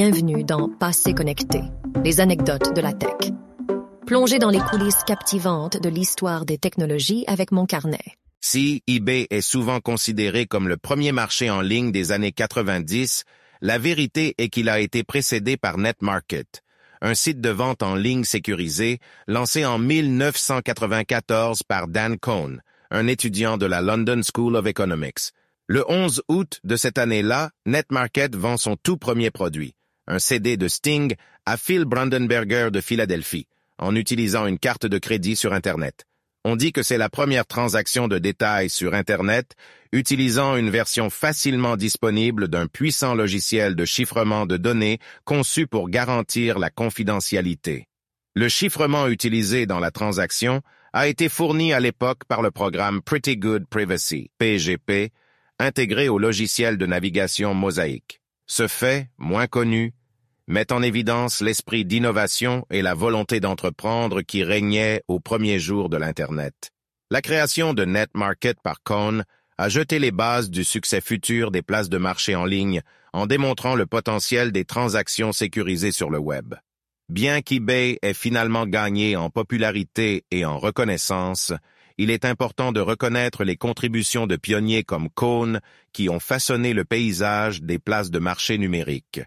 Bienvenue dans Passé connecté, les anecdotes de la tech. Plongez dans les coulisses captivantes de l'histoire des technologies avec mon carnet. Si eBay est souvent considéré comme le premier marché en ligne des années 90, la vérité est qu'il a été précédé par NetMarket, un site de vente en ligne sécurisé lancé en 1994 par Dan Cohn, un étudiant de la London School of Economics. Le 11 août de cette année-là, NetMarket vend son tout premier produit, un CD de Sting à Phil Brandenberger de Philadelphie, en utilisant une carte de crédit sur Internet. On dit que c'est la première transaction de détail sur Internet utilisant une version facilement disponible d'un puissant logiciel de chiffrement de données conçu pour garantir la confidentialité. Le chiffrement utilisé dans la transaction a été fourni à l'époque par le programme Pretty Good Privacy, PGP, intégré au logiciel de navigation Mosaic. Ce fait, moins connu, met en évidence l'esprit d'innovation et la volonté d'entreprendre qui régnait au premier jour de l'Internet. La création de NetMarket par Cohn a jeté les bases du succès futur des places de marché en ligne en démontrant le potentiel des transactions sécurisées sur le web. Bien qu'eBay ait finalement gagné en popularité et en reconnaissance, il est important de reconnaître les contributions de pionniers comme Cohn qui ont façonné le paysage des places de marché numériques.